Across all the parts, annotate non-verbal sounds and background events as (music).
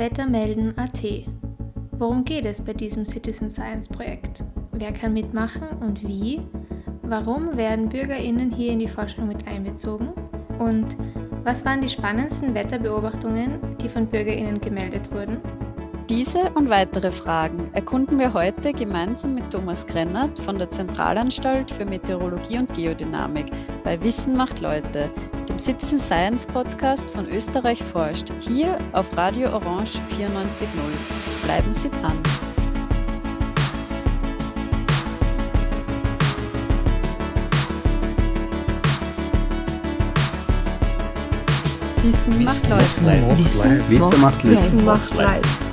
Wettermelden.at. Worum geht es bei diesem Citizen Science Projekt? Wer kann mitmachen und wie? Warum werden BürgerInnen hier in die Forschung mit einbezogen? Und was waren die spannendsten Wetterbeobachtungen, die von BürgerInnen gemeldet wurden? Diese und weitere Fragen erkunden wir heute gemeinsam mit Thomas Krennert von der Zentralanstalt für Meteorologie und Geodynamik bei Wissen macht Leute, dem Citizen Science Podcast von Österreich forscht, hier auf Radio Orange 94.0. Bleiben Sie dran. Wissen macht Leute. Wissen macht Leute. Wissen macht Leute.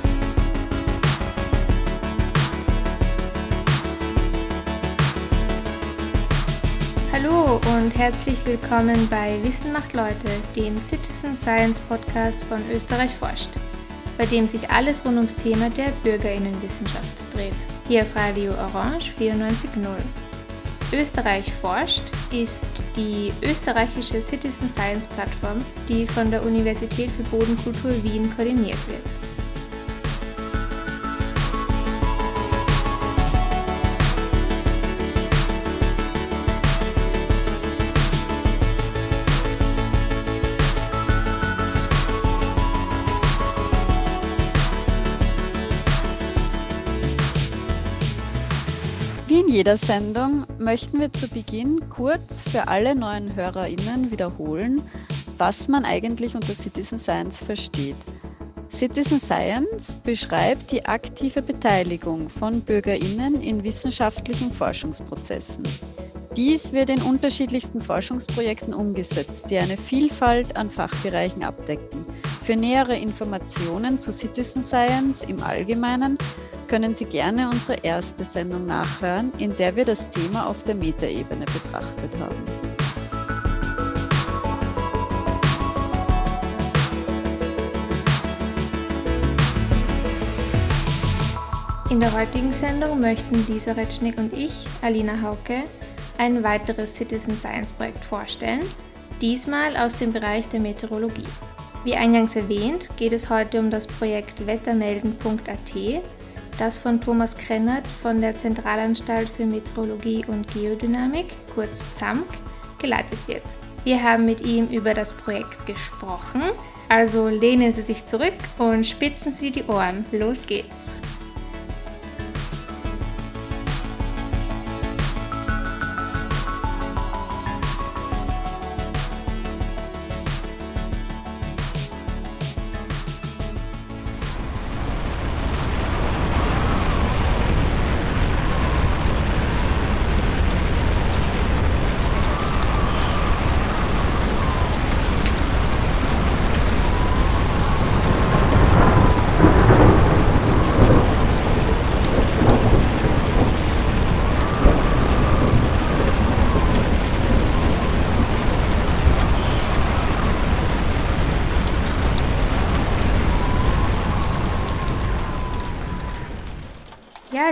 Hallo und herzlich willkommen bei Wissen macht Leute, dem Citizen Science Podcast von Österreich forscht, bei dem sich alles rund ums Thema der Bürgerinnenwissenschaft dreht. Hier auf Radio Orange 94.0. Österreich forscht ist die österreichische Citizen Science Plattform, die von der Universität für Bodenkultur Wien koordiniert wird. Jeder Sendung möchten wir zu Beginn kurz für alle neuen HörerInnen wiederholen, was man eigentlich unter Citizen Science versteht. Citizen Science beschreibt die aktive Beteiligung von BürgerInnen in wissenschaftlichen Forschungsprozessen. Dies wird in unterschiedlichsten Forschungsprojekten umgesetzt, die eine Vielfalt an Fachbereichen abdecken. Für nähere Informationen zu Citizen Science im Allgemeinen können Sie gerne unsere erste Sendung nachhören, in der wir das Thema auf der Metaebene betrachtet haben. In der heutigen Sendung möchten Lisa Retschnick und ich, Alina Hauke, ein weiteres Citizen Science Projekt vorstellen, diesmal aus dem Bereich der Meteorologie. Wie eingangs erwähnt, geht es heute um das Projekt wettermelden.at, das von Thomas Krennert von der Zentralanstalt für Meteorologie und Geodynamik, kurz ZAMK, geleitet wird. Wir haben mit ihm über das Projekt gesprochen, also lehnen Sie sich zurück und spitzen Sie die Ohren. Los geht's!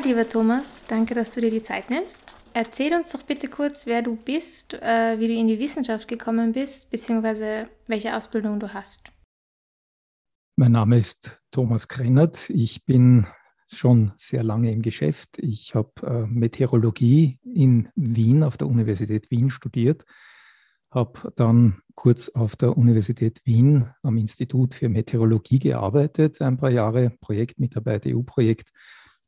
Lieber Thomas, danke, dass du dir die Zeit nimmst. Erzähl uns doch bitte kurz, wer du bist, äh, wie du in die Wissenschaft gekommen bist, beziehungsweise welche Ausbildung du hast. Mein Name ist Thomas Krennert. Ich bin schon sehr lange im Geschäft. Ich habe äh, Meteorologie in Wien auf der Universität Wien studiert, habe dann kurz auf der Universität Wien am Institut für Meteorologie gearbeitet, ein paar Jahre Projektmitarbeit, EU-Projekt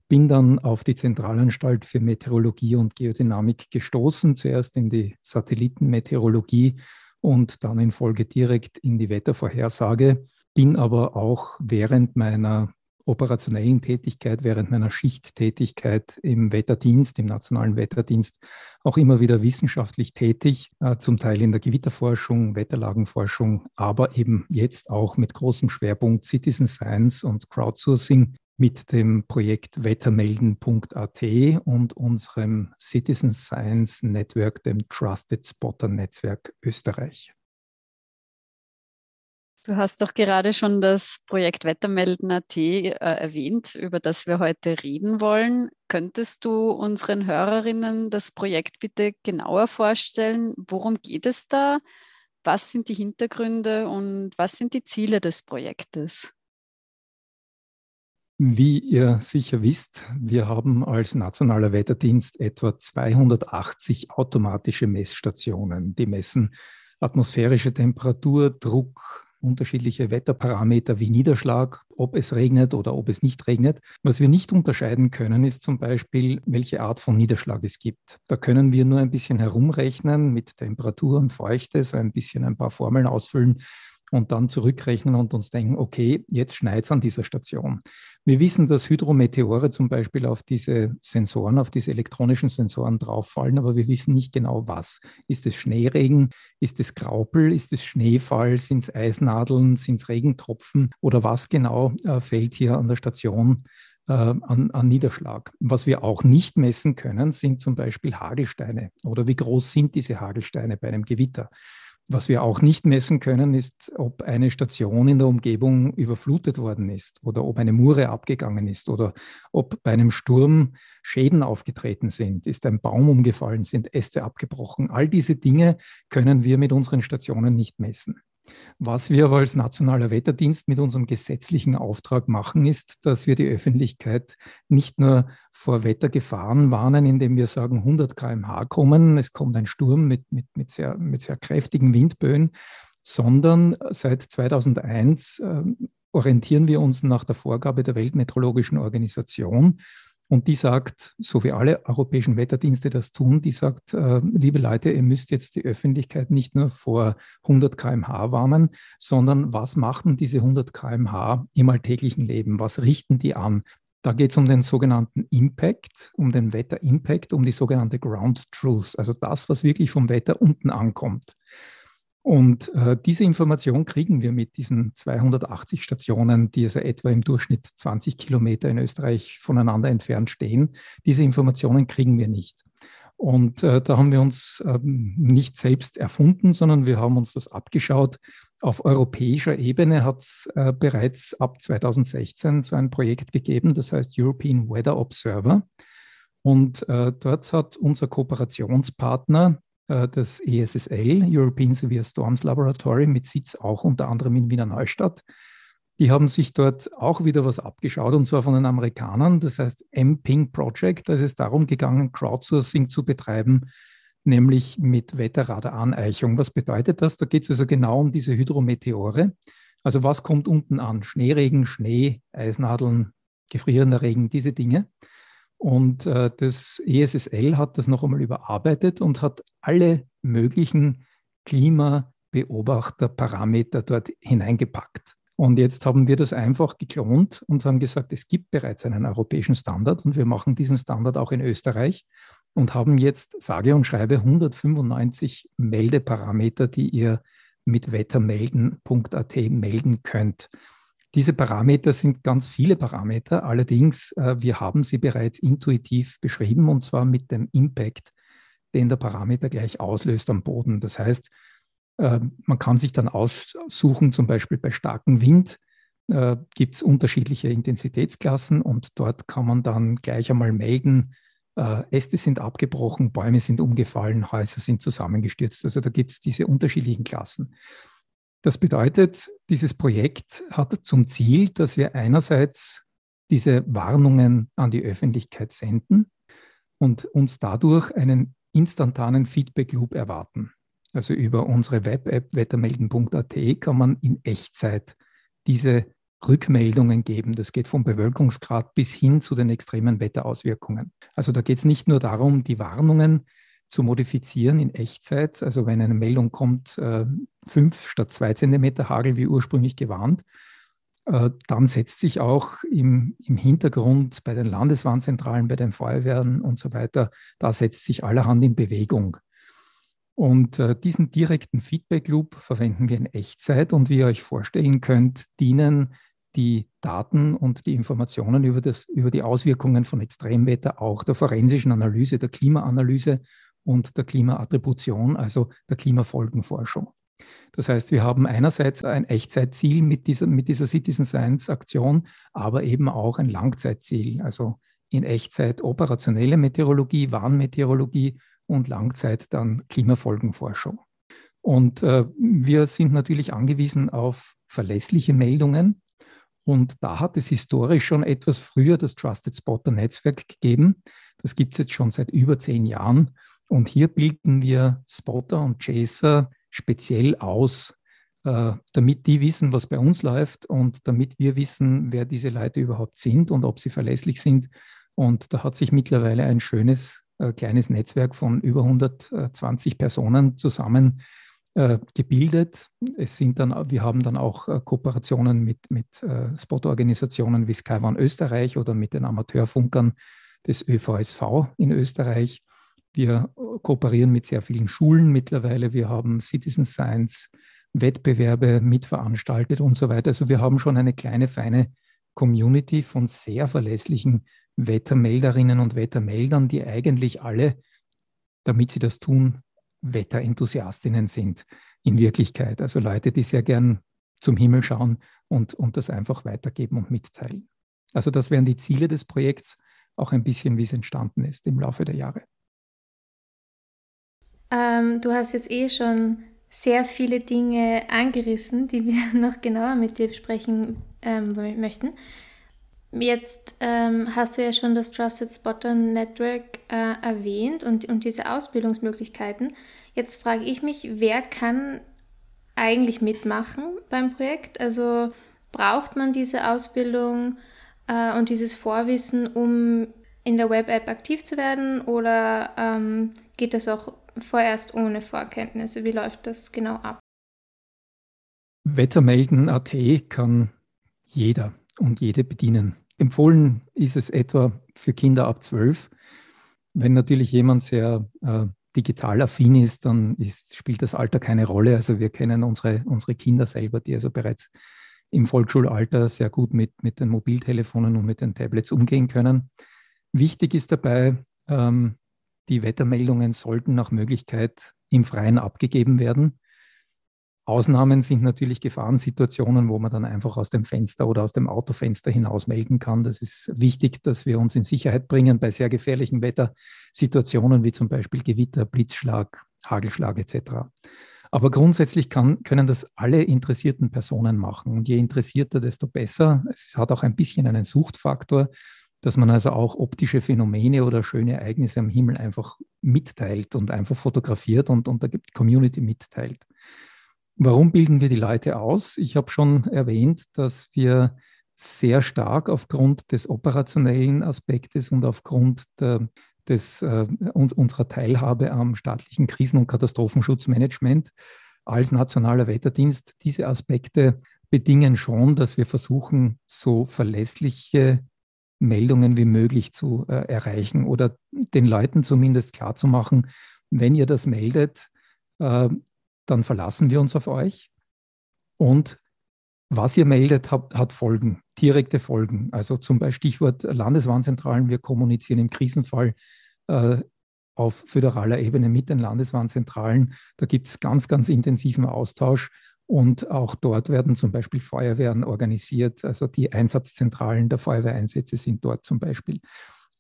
bin dann auf die Zentralanstalt für Meteorologie und Geodynamik gestoßen, zuerst in die Satellitenmeteorologie und dann in Folge direkt in die Wettervorhersage, bin aber auch während meiner operationellen Tätigkeit, während meiner Schichttätigkeit im Wetterdienst, im Nationalen Wetterdienst, auch immer wieder wissenschaftlich tätig, äh, zum Teil in der Gewitterforschung, Wetterlagenforschung, aber eben jetzt auch mit großem Schwerpunkt Citizen Science und Crowdsourcing mit dem Projekt wettermelden.at und unserem Citizen Science Network, dem Trusted Spotter Netzwerk Österreich. Du hast doch gerade schon das Projekt Wettermelden.at äh, erwähnt, über das wir heute reden wollen. Könntest du unseren Hörerinnen das Projekt bitte genauer vorstellen? Worum geht es da? Was sind die Hintergründe und was sind die Ziele des Projektes? Wie ihr sicher wisst, wir haben als Nationaler Wetterdienst etwa 280 automatische Messstationen. Die messen atmosphärische Temperatur, Druck, unterschiedliche Wetterparameter wie Niederschlag, ob es regnet oder ob es nicht regnet. Was wir nicht unterscheiden können, ist zum Beispiel, welche Art von Niederschlag es gibt. Da können wir nur ein bisschen herumrechnen mit Temperatur und Feuchte, so ein bisschen ein paar Formeln ausfüllen und dann zurückrechnen und uns denken, okay, jetzt schneit es an dieser Station. Wir wissen, dass Hydrometeore zum Beispiel auf diese Sensoren, auf diese elektronischen Sensoren drauffallen, aber wir wissen nicht genau was. Ist es Schneeregen? Ist es Graupel? Ist es Schneefall? Sind es Eisnadeln? Sind es Regentropfen? Oder was genau äh, fällt hier an der Station äh, an, an, Niederschlag. Was wir auch nicht messen können, sind zum Beispiel Hagelsteine oder wie groß sind diese Hagelsteine bei einem Gewitter. Was wir auch nicht messen können, ist, ob eine Station in der Umgebung überflutet worden ist oder ob eine Mure abgegangen ist oder ob bei einem Sturm Schäden aufgetreten sind, ist ein Baum umgefallen, sind Äste abgebrochen. All diese Dinge können wir mit unseren Stationen nicht messen. Was wir aber als Nationaler Wetterdienst mit unserem gesetzlichen Auftrag machen, ist, dass wir die Öffentlichkeit nicht nur vor Wettergefahren warnen, indem wir sagen, 100 km/h kommen, es kommt ein Sturm mit, mit, mit, sehr, mit sehr kräftigen Windböen, sondern seit 2001 äh, orientieren wir uns nach der Vorgabe der Weltmeteorologischen Organisation und die sagt, so wie alle europäischen Wetterdienste das tun, die sagt, äh, liebe Leute, ihr müsst jetzt die Öffentlichkeit nicht nur vor 100 km/h warnen, sondern was machen diese 100 km/h im alltäglichen Leben? Was richten die an? Da geht es um den sogenannten Impact, um den Wetter-Impact, um die sogenannte Ground Truth, also das, was wirklich vom Wetter unten ankommt. Und äh, diese Information kriegen wir mit diesen 280 Stationen, die also etwa im Durchschnitt 20 Kilometer in Österreich voneinander entfernt stehen. Diese Informationen kriegen wir nicht. Und äh, da haben wir uns ähm, nicht selbst erfunden, sondern wir haben uns das abgeschaut. Auf europäischer Ebene hat es äh, bereits ab 2016 so ein Projekt gegeben, das heißt European Weather Observer. Und äh, dort hat unser Kooperationspartner das ESSL, European Severe Storms Laboratory, mit Sitz auch unter anderem in Wiener Neustadt. Die haben sich dort auch wieder was abgeschaut, und zwar von den Amerikanern, das heißt M-Ping Project. Da ist es darum gegangen, Crowdsourcing zu betreiben, nämlich mit Wetterradar-Aneichung. Was bedeutet das? Da geht es also genau um diese Hydrometeore. Also was kommt unten an? Schneeregen, Schnee, Eisnadeln, gefrierender Regen, diese Dinge. Und äh, das ESSL hat das noch einmal überarbeitet und hat alle möglichen Klimabeobachterparameter dort hineingepackt. Und jetzt haben wir das einfach geklont und haben gesagt, es gibt bereits einen europäischen Standard und wir machen diesen Standard auch in Österreich und haben jetzt, sage und schreibe, 195 Meldeparameter, die ihr mit wettermelden.at melden könnt. Diese Parameter sind ganz viele Parameter, allerdings äh, wir haben sie bereits intuitiv beschrieben und zwar mit dem Impact, den der Parameter gleich auslöst am Boden. Das heißt, äh, man kann sich dann aussuchen, zum Beispiel bei starkem Wind äh, gibt es unterschiedliche Intensitätsklassen und dort kann man dann gleich einmal melden, Äste sind abgebrochen, Bäume sind umgefallen, Häuser sind zusammengestürzt. Also da gibt es diese unterschiedlichen Klassen. Das bedeutet, dieses Projekt hat zum Ziel, dass wir einerseits diese Warnungen an die Öffentlichkeit senden und uns dadurch einen instantanen Feedback-Loop erwarten. Also über unsere Web-App wettermelden.at kann man in Echtzeit diese Rückmeldungen geben. Das geht vom Bewölkungsgrad bis hin zu den extremen Wetterauswirkungen. Also da geht es nicht nur darum, die Warnungen zu modifizieren in Echtzeit. Also wenn eine Meldung kommt, äh, fünf statt zwei Zentimeter Hagel wie ursprünglich gewarnt, äh, dann setzt sich auch im, im Hintergrund bei den Landeswarnzentralen, bei den Feuerwehren und so weiter, da setzt sich allerhand in Bewegung. Und äh, diesen direkten Feedback-Loop verwenden wir in Echtzeit und wie ihr euch vorstellen könnt, dienen die Daten und die Informationen über, das, über die Auswirkungen von Extremwetter auch der forensischen Analyse, der Klimaanalyse und der Klimaattribution, also der Klimafolgenforschung. Das heißt, wir haben einerseits ein Echtzeitziel mit dieser, mit dieser Citizen Science Aktion, aber eben auch ein Langzeitziel, also in Echtzeit operationelle Meteorologie, Warnmeteorologie und Langzeit dann Klimafolgenforschung. Und äh, wir sind natürlich angewiesen auf verlässliche Meldungen. Und da hat es historisch schon etwas früher das Trusted Spotter Netzwerk gegeben. Das gibt es jetzt schon seit über zehn Jahren. Und hier bilden wir Spotter und Chaser speziell aus, äh, damit die wissen, was bei uns läuft und damit wir wissen, wer diese Leute überhaupt sind und ob sie verlässlich sind. Und da hat sich mittlerweile ein schönes äh, kleines Netzwerk von über 120 Personen zusammen äh, gebildet. Es sind dann, wir haben dann auch äh, Kooperationen mit, mit Sportorganisationen wie Sky One Österreich oder mit den Amateurfunkern des ÖVSV in Österreich. Wir kooperieren mit sehr vielen Schulen mittlerweile. Wir haben Citizen Science Wettbewerbe mitveranstaltet und so weiter. Also wir haben schon eine kleine, feine Community von sehr verlässlichen Wettermelderinnen und Wettermeldern, die eigentlich alle, damit sie das tun, Wetterenthusiastinnen sind in Wirklichkeit. Also Leute, die sehr gern zum Himmel schauen und, und das einfach weitergeben und mitteilen. Also das wären die Ziele des Projekts, auch ein bisschen, wie es entstanden ist im Laufe der Jahre. Ähm, du hast jetzt eh schon sehr viele Dinge angerissen, die wir (laughs) noch genauer mit dir besprechen ähm, möchten. Jetzt ähm, hast du ja schon das Trusted Spotter Network äh, erwähnt und, und diese Ausbildungsmöglichkeiten. Jetzt frage ich mich, wer kann eigentlich mitmachen beim Projekt? Also braucht man diese Ausbildung äh, und dieses Vorwissen, um in der Web-App aktiv zu werden oder ähm, geht das auch vorerst ohne Vorkenntnisse? Wie läuft das genau ab? Wettermelden.at kann jeder und jede bedienen. Empfohlen ist es etwa für Kinder ab zwölf. Wenn natürlich jemand sehr äh, digital affin ist, dann ist, spielt das Alter keine Rolle. Also wir kennen unsere, unsere Kinder selber, die also bereits im Volksschulalter sehr gut mit, mit den Mobiltelefonen und mit den Tablets umgehen können. Wichtig ist dabei, ähm, die Wettermeldungen sollten nach Möglichkeit im Freien abgegeben werden. Ausnahmen sind natürlich Gefahrensituationen, wo man dann einfach aus dem Fenster oder aus dem Autofenster hinaus melden kann. Das ist wichtig, dass wir uns in Sicherheit bringen bei sehr gefährlichen Wettersituationen wie zum Beispiel Gewitter, Blitzschlag, Hagelschlag etc. Aber grundsätzlich kann, können das alle interessierten Personen machen. Und je interessierter, desto besser. Es hat auch ein bisschen einen Suchtfaktor, dass man also auch optische Phänomene oder schöne Ereignisse am Himmel einfach mitteilt und einfach fotografiert und, und da gibt Community mitteilt. Warum bilden wir die Leute aus? Ich habe schon erwähnt, dass wir sehr stark aufgrund des operationellen Aspektes und aufgrund der, des, äh, unserer Teilhabe am staatlichen Krisen- und Katastrophenschutzmanagement als nationaler Wetterdienst diese Aspekte bedingen schon, dass wir versuchen, so verlässliche Meldungen wie möglich zu äh, erreichen oder den Leuten zumindest klarzumachen, wenn ihr das meldet, äh, dann verlassen wir uns auf euch. Und was ihr meldet, hat, hat Folgen, direkte Folgen. Also zum Beispiel Stichwort Landeswarnzentralen. Wir kommunizieren im Krisenfall äh, auf föderaler Ebene mit den Landeswarnzentralen. Da gibt es ganz, ganz intensiven Austausch. Und auch dort werden zum Beispiel Feuerwehren organisiert. Also die Einsatzzentralen der Feuerwehreinsätze sind dort zum Beispiel.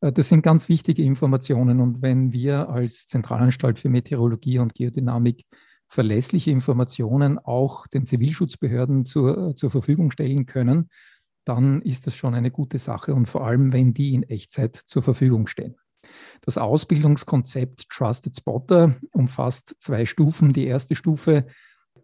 Äh, das sind ganz wichtige Informationen. Und wenn wir als Zentralanstalt für Meteorologie und Geodynamik verlässliche Informationen auch den Zivilschutzbehörden zur, zur Verfügung stellen können, dann ist das schon eine gute Sache und vor allem, wenn die in Echtzeit zur Verfügung stehen. Das Ausbildungskonzept Trusted Spotter umfasst zwei Stufen. Die erste Stufe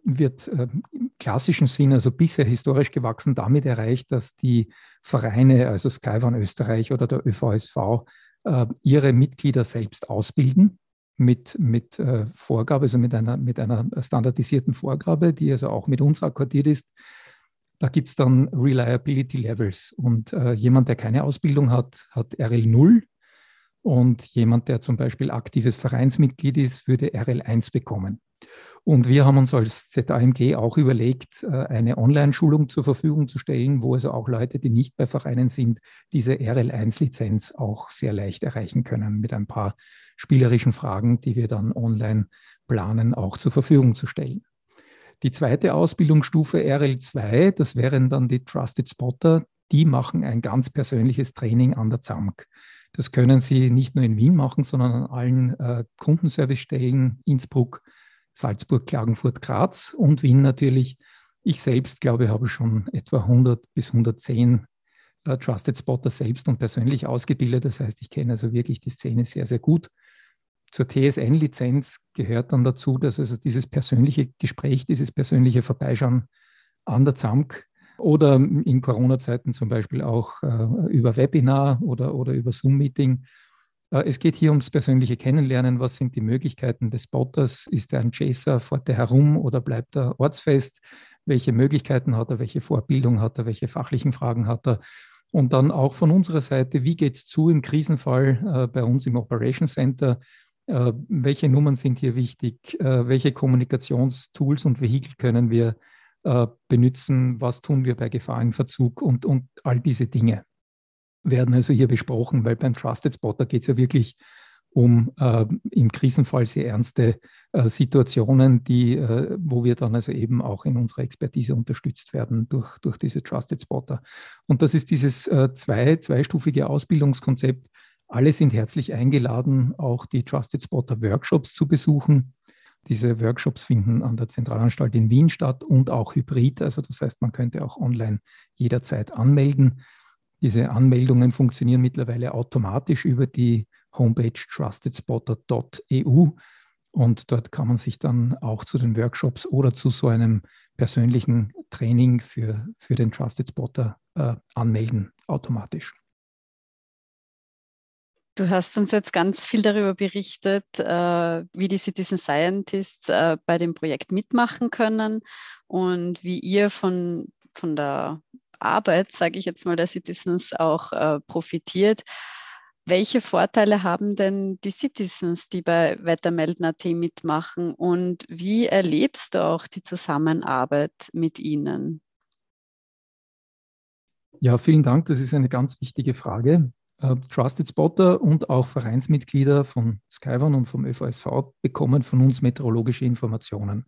wird äh, im klassischen Sinn, also bisher historisch gewachsen, damit erreicht, dass die Vereine, also Skyvan Österreich oder der ÖVSV, äh, ihre Mitglieder selbst ausbilden mit, mit äh, Vorgabe, also mit einer, mit einer standardisierten Vorgabe, die also auch mit uns akkordiert ist. Da gibt es dann Reliability Levels und äh, jemand, der keine Ausbildung hat, hat RL 0 und jemand, der zum Beispiel aktives Vereinsmitglied ist, würde RL 1 bekommen. Und wir haben uns als ZAMG auch überlegt, äh, eine Online-Schulung zur Verfügung zu stellen, wo also auch Leute, die nicht bei Vereinen sind, diese RL1-Lizenz auch sehr leicht erreichen können mit ein paar spielerischen Fragen, die wir dann online planen, auch zur Verfügung zu stellen. Die zweite Ausbildungsstufe RL2, das wären dann die Trusted Spotter, die machen ein ganz persönliches Training an der ZAMK. Das können Sie nicht nur in Wien machen, sondern an allen äh, Kundenservicestellen Innsbruck, Salzburg, Klagenfurt, Graz und Wien natürlich. Ich selbst glaube, habe schon etwa 100 bis 110 äh, Trusted Spotter selbst und persönlich ausgebildet. Das heißt, ich kenne also wirklich die Szene sehr, sehr gut. Zur TSN-Lizenz gehört dann dazu, dass also dieses persönliche Gespräch, dieses persönliche Vorbeischauen an der ZAMK oder in Corona-Zeiten zum Beispiel auch äh, über Webinar oder, oder über Zoom-Meeting. Äh, es geht hier ums persönliche Kennenlernen. Was sind die Möglichkeiten des Spotters? Ist er ein Chaser? Fährt er herum oder bleibt er ortsfest? Welche Möglichkeiten hat er? Welche Vorbildung hat er? Welche fachlichen Fragen hat er? Und dann auch von unserer Seite, wie geht es zu im Krisenfall äh, bei uns im Operation Center? Äh, welche Nummern sind hier wichtig? Äh, welche Kommunikationstools und Vehikel können wir äh, benutzen? Was tun wir bei Gefahrenverzug und, und all diese Dinge werden also hier besprochen, weil beim Trusted Spotter geht es ja wirklich um äh, im Krisenfall sehr ernste äh, Situationen, die, äh, wo wir dann also eben auch in unserer Expertise unterstützt werden durch, durch diese Trusted Spotter. Und das ist dieses äh, zwei, zweistufige Ausbildungskonzept. Alle sind herzlich eingeladen, auch die Trusted Spotter Workshops zu besuchen. Diese Workshops finden an der Zentralanstalt in Wien statt und auch hybrid. Also das heißt, man könnte auch online jederzeit anmelden. Diese Anmeldungen funktionieren mittlerweile automatisch über die Homepage trustedspotter.eu und dort kann man sich dann auch zu den Workshops oder zu so einem persönlichen Training für, für den Trusted Spotter äh, anmelden, automatisch. Du hast uns jetzt ganz viel darüber berichtet, äh, wie die Citizen Scientists äh, bei dem Projekt mitmachen können und wie ihr von, von der Arbeit, sage ich jetzt mal, der Citizens auch äh, profitiert. Welche Vorteile haben denn die Citizens, die bei Wettermelden.at mitmachen und wie erlebst du auch die Zusammenarbeit mit ihnen? Ja, vielen Dank. Das ist eine ganz wichtige Frage. Uh, Trusted Spotter und auch Vereinsmitglieder von Skyvan und vom ÖVSV bekommen von uns meteorologische Informationen.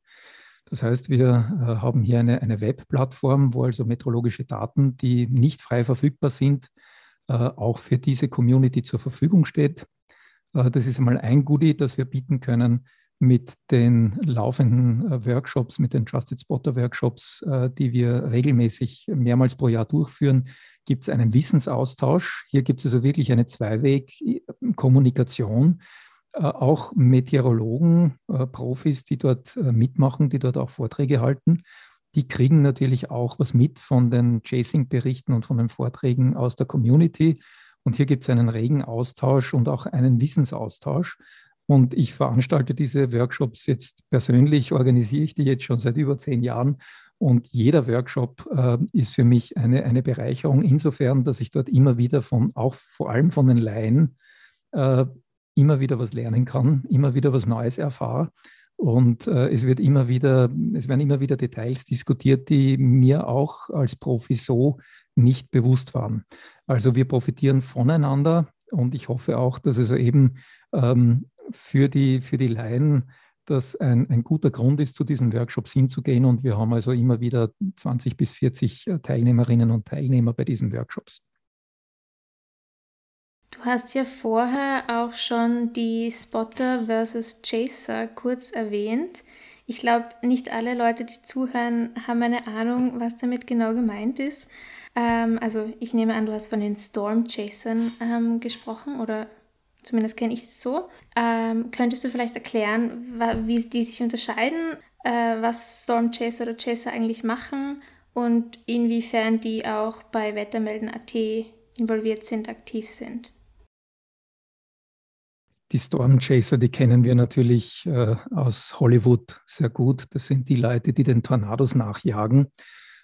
Das heißt, wir äh, haben hier eine, eine Webplattform, wo also meteorologische Daten, die nicht frei verfügbar sind, äh, auch für diese Community zur Verfügung steht. Äh, das ist einmal ein Goodie, das wir bieten können mit den laufenden Workshops, mit den Trusted Spotter Workshops, die wir regelmäßig mehrmals pro Jahr durchführen, gibt es einen Wissensaustausch. Hier gibt es also wirklich eine Zweiweg-Kommunikation auch Meteorologen, äh, Profis, die dort äh, mitmachen, die dort auch Vorträge halten, die kriegen natürlich auch was mit von den Chasing-Berichten und von den Vorträgen aus der Community. Und hier gibt es einen regen Austausch und auch einen Wissensaustausch. Und ich veranstalte diese Workshops jetzt persönlich, organisiere ich die jetzt schon seit über zehn Jahren. Und jeder Workshop äh, ist für mich eine, eine Bereicherung insofern, dass ich dort immer wieder von, auch vor allem von den Laien, äh, immer wieder was lernen kann, immer wieder was Neues erfahre. Und äh, es wird immer wieder, es werden immer wieder Details diskutiert, die mir auch als Profi so nicht bewusst waren. Also wir profitieren voneinander und ich hoffe auch, dass es eben ähm, für, die, für die Laien das ein, ein guter Grund ist, zu diesen Workshops hinzugehen. Und wir haben also immer wieder 20 bis 40 äh, Teilnehmerinnen und Teilnehmer bei diesen Workshops. Du hast ja vorher auch schon die Spotter versus Chaser kurz erwähnt. Ich glaube, nicht alle Leute, die zuhören, haben eine Ahnung, was damit genau gemeint ist. Ähm, also ich nehme an, du hast von den Storm Chasern ähm, gesprochen oder zumindest kenne ich es so. Ähm, könntest du vielleicht erklären, wie die sich unterscheiden, äh, was Storm Chaser oder Chaser eigentlich machen und inwiefern die auch bei Wettermelden.at involviert sind, aktiv sind? Die Storm Chaser, die kennen wir natürlich äh, aus Hollywood sehr gut. Das sind die Leute, die den Tornados nachjagen.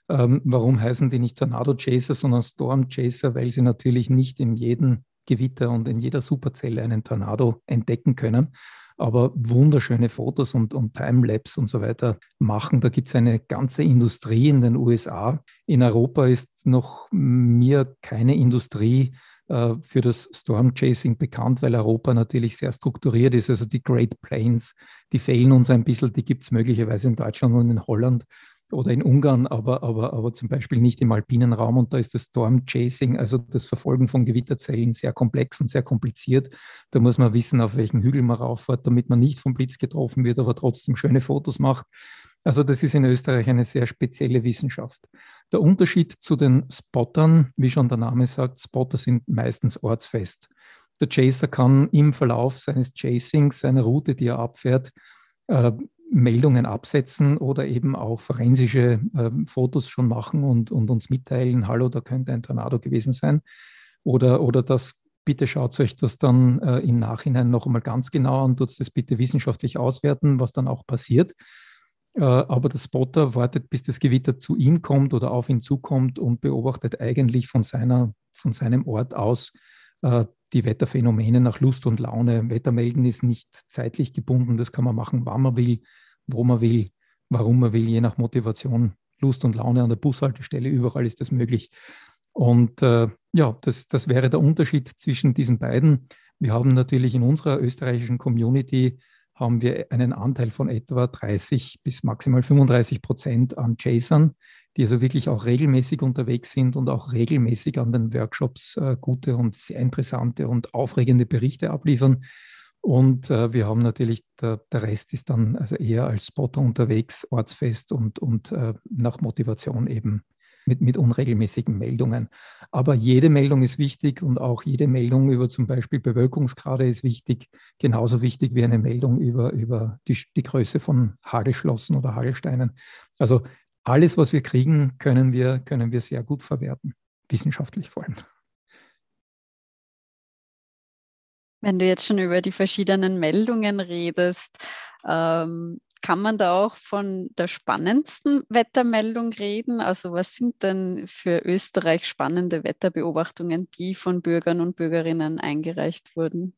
Ähm, warum heißen die nicht Tornado Chaser, sondern Storm Chaser? Weil sie natürlich nicht in jedem Gewitter und in jeder Superzelle einen Tornado entdecken können, aber wunderschöne Fotos und, und Timelapse und so weiter machen. Da gibt es eine ganze Industrie in den USA. In Europa ist noch mir keine Industrie äh, für das Storm Chasing bekannt, weil Europa natürlich sehr strukturiert ist. Also die Great Plains, die fehlen uns ein bisschen, die gibt es möglicherweise in Deutschland und in Holland oder in Ungarn, aber, aber, aber zum Beispiel nicht im alpinen Raum. Und da ist das Storm Chasing, also das Verfolgen von Gewitterzellen, sehr komplex und sehr kompliziert. Da muss man wissen, auf welchen Hügel man rauffährt, damit man nicht vom Blitz getroffen wird, aber trotzdem schöne Fotos macht. Also das ist in Österreich eine sehr spezielle Wissenschaft. Der Unterschied zu den Spottern, wie schon der Name sagt, Spotter sind meistens ortsfest. Der Chaser kann im Verlauf seines Chasings, seiner Route, die er abfährt, äh, Meldungen absetzen oder eben auch forensische äh, Fotos schon machen und, und uns mitteilen, hallo, da könnte ein Tornado gewesen sein. Oder, oder das, bitte schaut euch das dann äh, im Nachhinein noch einmal ganz genau an, tut das bitte wissenschaftlich auswerten, was dann auch passiert. Äh, aber der Spotter wartet, bis das Gewitter zu ihm kommt oder auf ihn zukommt und beobachtet eigentlich von, seiner, von seinem Ort aus äh, die Wetterphänomene nach Lust und Laune. Wettermelden ist nicht zeitlich gebunden, das kann man machen, wann man will, wo man will, warum man will, je nach Motivation, Lust und Laune an der Bushaltestelle, überall ist das möglich. Und äh, ja, das, das wäre der Unterschied zwischen diesen beiden. Wir haben natürlich in unserer österreichischen Community haben wir einen Anteil von etwa 30 bis maximal 35 Prozent an Chasern, die also wirklich auch regelmäßig unterwegs sind und auch regelmäßig an den Workshops äh, gute und sehr interessante und aufregende Berichte abliefern. Und äh, wir haben natürlich, der, der, Rest ist dann also eher als Spotter unterwegs, ortsfest und, und äh, nach Motivation eben mit, mit unregelmäßigen Meldungen. Aber jede Meldung ist wichtig und auch jede Meldung über zum Beispiel Bewölkungsgrade ist wichtig, genauso wichtig wie eine Meldung über, über die, die Größe von Hagelschlossen oder Hagelsteinen. Also alles, was wir kriegen, können wir, können wir sehr gut verwerten, wissenschaftlich vor allem. Wenn du jetzt schon über die verschiedenen Meldungen redest, ähm, kann man da auch von der spannendsten Wettermeldung reden? Also was sind denn für Österreich spannende Wetterbeobachtungen, die von Bürgern und Bürgerinnen eingereicht wurden?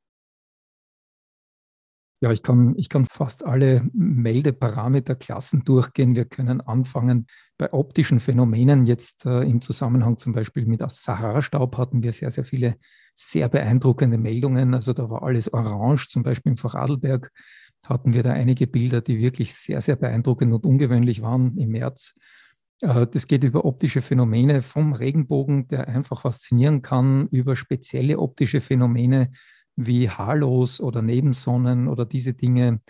Ja, ich kann, ich kann fast alle Meldeparameterklassen durchgehen. Wir können anfangen bei optischen Phänomenen. Jetzt äh, im Zusammenhang zum Beispiel mit Sahara-Staub hatten wir sehr, sehr viele sehr beeindruckende Meldungen. Also da war alles orange, zum Beispiel im Vorarlberg hatten wir da einige Bilder, die wirklich sehr, sehr beeindruckend und ungewöhnlich waren im März. Äh, das geht über optische Phänomene vom Regenbogen, der einfach faszinieren kann, über spezielle optische Phänomene wie Halos oder Nebensonnen oder diese Dinge.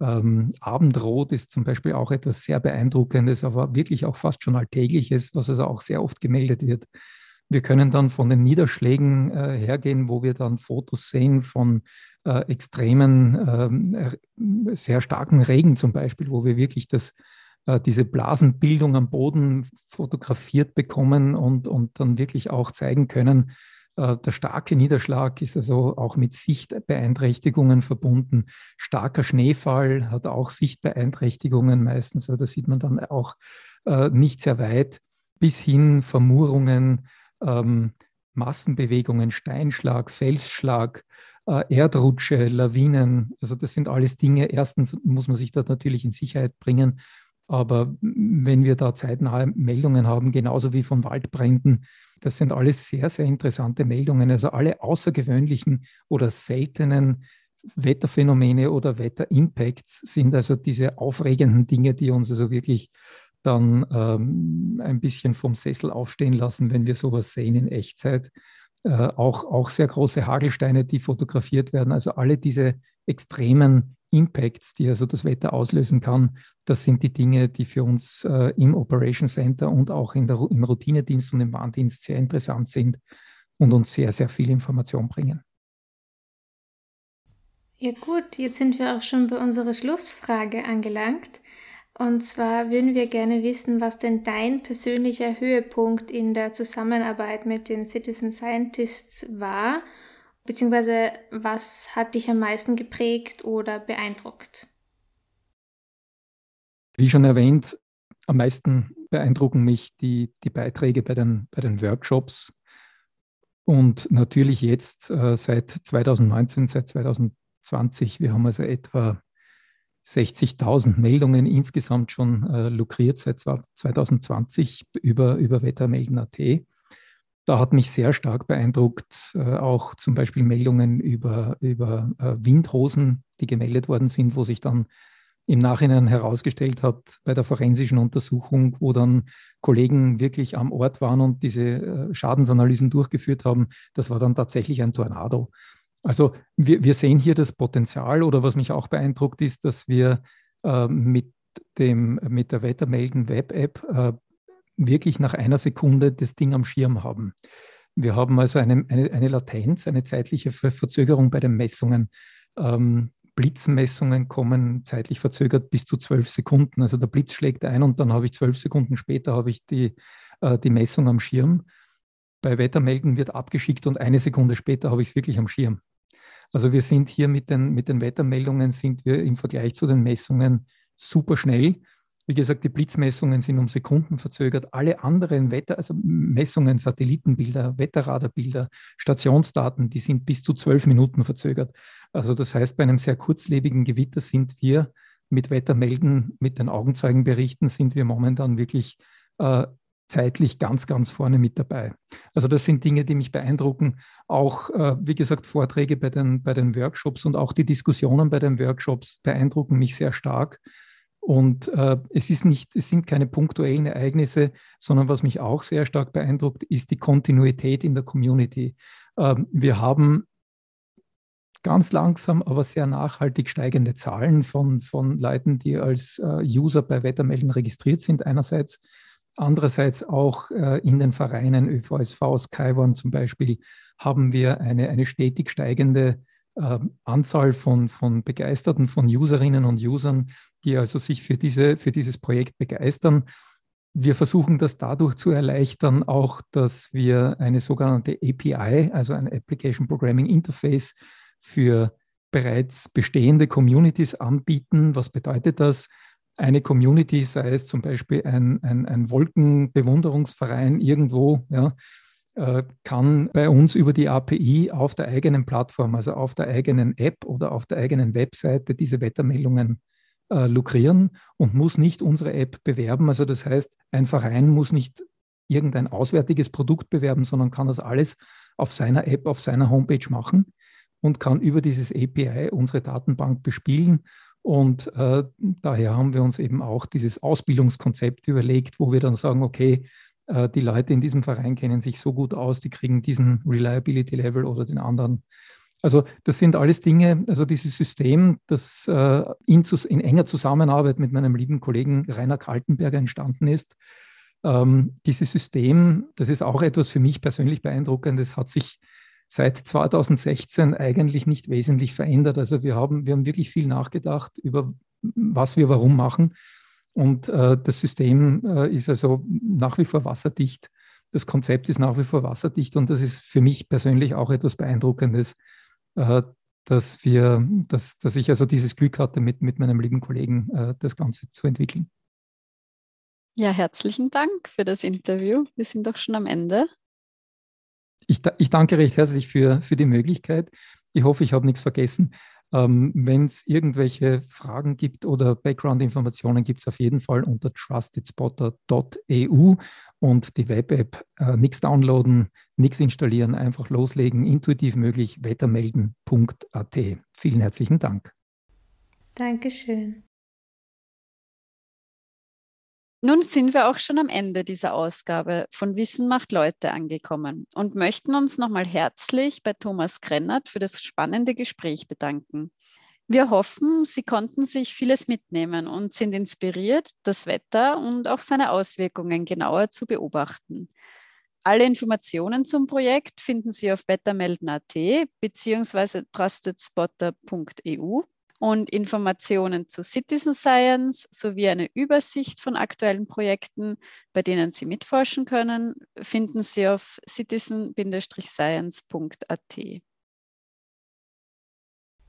Ähm, Abendrot ist zum Beispiel auch etwas sehr Beeindruckendes, aber wirklich auch fast schon Alltägliches, was also auch sehr oft gemeldet wird. Wir können dann von den Niederschlägen äh, hergehen, wo wir dann Fotos sehen von äh, extremen, äh, sehr starken Regen zum Beispiel, wo wir wirklich das, äh, diese Blasenbildung am Boden fotografiert bekommen und, und dann wirklich auch zeigen können, äh, der starke Niederschlag ist also auch mit Sichtbeeinträchtigungen verbunden. Starker Schneefall hat auch Sichtbeeinträchtigungen meistens, also da sieht man dann auch äh, nicht sehr weit, bis hin Vermurungen, ähm, Massenbewegungen, Steinschlag, Felsschlag, Erdrutsche, Lawinen. Also das sind alles Dinge. Erstens muss man sich da natürlich in Sicherheit bringen. Aber wenn wir da zeitnahe Meldungen haben, genauso wie von Waldbränden, das sind alles sehr, sehr interessante Meldungen. Also alle außergewöhnlichen oder seltenen Wetterphänomene oder Wetterimpacts sind also diese aufregenden Dinge, die uns also wirklich dann ähm, ein bisschen vom Sessel aufstehen lassen, wenn wir sowas sehen in Echtzeit. Äh, auch, auch sehr große Hagelsteine, die fotografiert werden. Also alle diese extremen Impacts, die also das Wetter auslösen kann, das sind die Dinge, die für uns äh, im Operation Center und auch in der, im Routinedienst und im Warndienst sehr interessant sind und uns sehr, sehr viel Information bringen. Ja gut, jetzt sind wir auch schon bei unserer Schlussfrage angelangt. Und zwar würden wir gerne wissen, was denn dein persönlicher Höhepunkt in der Zusammenarbeit mit den Citizen Scientists war, beziehungsweise was hat dich am meisten geprägt oder beeindruckt? Wie schon erwähnt, am meisten beeindrucken mich die, die Beiträge bei den, bei den Workshops. Und natürlich jetzt äh, seit 2019, seit 2020, wir haben also etwa 60.000 Meldungen insgesamt schon äh, lukriert seit 2020 über, über Wettermelden.at. Da hat mich sehr stark beeindruckt äh, auch zum Beispiel Meldungen über, über äh, Windhosen, die gemeldet worden sind, wo sich dann im Nachhinein herausgestellt hat bei der forensischen Untersuchung, wo dann Kollegen wirklich am Ort waren und diese äh, Schadensanalysen durchgeführt haben. Das war dann tatsächlich ein Tornado. Also wir, wir sehen hier das Potenzial oder was mich auch beeindruckt ist, dass wir äh, mit dem, mit der Wettermelden Web-App äh, wirklich nach einer Sekunde das Ding am Schirm haben. Wir haben also eine, eine, eine Latenz, eine zeitliche Verzögerung bei den Messungen. Ähm, Blitzmessungen kommen zeitlich verzögert bis zu zwölf Sekunden. Also der Blitz schlägt ein und dann habe ich zwölf Sekunden später habe ich die, äh, die Messung am Schirm. Bei Wettermelden wird abgeschickt und eine Sekunde später habe ich es wirklich am Schirm. Also wir sind hier mit den, mit den Wettermeldungen sind wir im Vergleich zu den Messungen super schnell. Wie gesagt, die Blitzmessungen sind um Sekunden verzögert. Alle anderen Wetter, also Messungen, Satellitenbilder, Wetterradarbilder, Stationsdaten, die sind bis zu zwölf Minuten verzögert. Also das heißt, bei einem sehr kurzlebigen Gewitter sind wir mit Wettermelden, mit den Augenzeugenberichten sind wir momentan wirklich äh, zeitlich ganz, ganz vorne mit dabei. Also das sind Dinge, die mich beeindrucken. Auch, äh, wie gesagt, Vorträge bei den, bei den Workshops und auch die Diskussionen bei den Workshops beeindrucken mich sehr stark. Und äh, es, ist nicht, es sind keine punktuellen Ereignisse, sondern was mich auch sehr stark beeindruckt, ist die Kontinuität in der Community. Äh, wir haben ganz langsam, aber sehr nachhaltig steigende Zahlen von, von Leuten, die als äh, User bei Wettermelden registriert sind, einerseits. Andererseits auch äh, in den Vereinen ÖVSV, Skyone zum Beispiel, haben wir eine, eine stetig steigende äh, Anzahl von, von Begeisterten, von Userinnen und Usern, die also sich für, diese, für dieses Projekt begeistern. Wir versuchen das dadurch zu erleichtern, auch dass wir eine sogenannte API, also ein Application Programming Interface für bereits bestehende Communities anbieten. Was bedeutet das? Eine Community, sei es zum Beispiel ein, ein, ein Wolkenbewunderungsverein irgendwo, ja, äh, kann bei uns über die API auf der eigenen Plattform, also auf der eigenen App oder auf der eigenen Webseite diese Wettermeldungen äh, lukrieren und muss nicht unsere App bewerben. Also das heißt, ein Verein muss nicht irgendein auswärtiges Produkt bewerben, sondern kann das alles auf seiner App, auf seiner Homepage machen und kann über dieses API unsere Datenbank bespielen. Und äh, daher haben wir uns eben auch dieses Ausbildungskonzept überlegt, wo wir dann sagen, okay, äh, die Leute in diesem Verein kennen sich so gut aus, die kriegen diesen Reliability Level oder den anderen. Also das sind alles Dinge, also dieses System, das äh, in, in, enger Zusammenarbeit mit meinem lieben Kollegen Rainer Kaltenberger entstanden ist. Ähm, dieses System, das ist auch etwas für mich persönlich beeindruckend, das hat sich seit 2016 eigentlich nicht wesentlich verändert. Also wir haben, wir haben wirklich viel nachgedacht über, was wir warum machen. Und äh, das System äh, ist also nach wie vor wasserdicht. Das Konzept ist nach wie vor wasserdicht und das ist für mich persönlich auch etwas Beeindruckendes, äh, dass wir, dass, dass ich also dieses Glück hatte, mit, mit meinem lieben Kollegen äh, das Ganze zu entwickeln. Ja, herzlichen Dank für das Interview. Wir sind doch schon am Ende. Ich, ich danke recht herzlich für, für die Möglichkeit. Ich hoffe, ich habe nichts vergessen. Ähm, Wenn es irgendwelche Fragen gibt oder Background-Informationen, gibt es auf jeden Fall unter trustedspotter.eu und die Web-App äh, nichts downloaden, nichts installieren, einfach loslegen, intuitiv möglich, wettermelden.at. Vielen herzlichen Dank. Dankeschön. Nun sind wir auch schon am Ende dieser Ausgabe von Wissen macht Leute angekommen und möchten uns nochmal herzlich bei Thomas Krennert für das spannende Gespräch bedanken. Wir hoffen, Sie konnten sich vieles mitnehmen und sind inspiriert, das Wetter und auch seine Auswirkungen genauer zu beobachten. Alle Informationen zum Projekt finden Sie auf wettermelden.at bzw. trustedspotter.eu und Informationen zu Citizen Science sowie eine Übersicht von aktuellen Projekten, bei denen Sie mitforschen können, finden Sie auf citizen-science.at.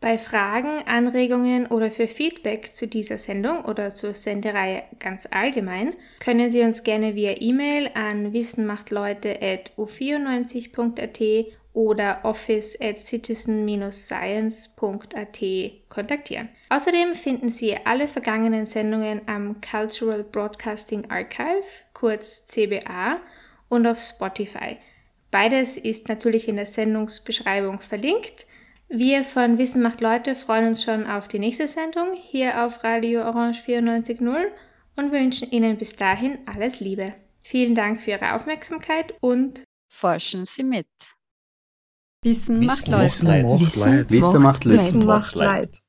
Bei Fragen, Anregungen oder für Feedback zu dieser Sendung oder zur Sendereihe ganz allgemein können Sie uns gerne via E-Mail an wissenmachtleute.u94.at oder office at citizen-science.at kontaktieren. Außerdem finden Sie alle vergangenen Sendungen am Cultural Broadcasting Archive, kurz CBA, und auf Spotify. Beides ist natürlich in der Sendungsbeschreibung verlinkt. Wir von Wissen macht Leute freuen uns schon auf die nächste Sendung hier auf Radio Orange 94.0 und wünschen Ihnen bis dahin alles Liebe. Vielen Dank für Ihre Aufmerksamkeit und forschen Sie mit. Wissen, macht Leid. Wissen macht Leid. Wissen macht Leid.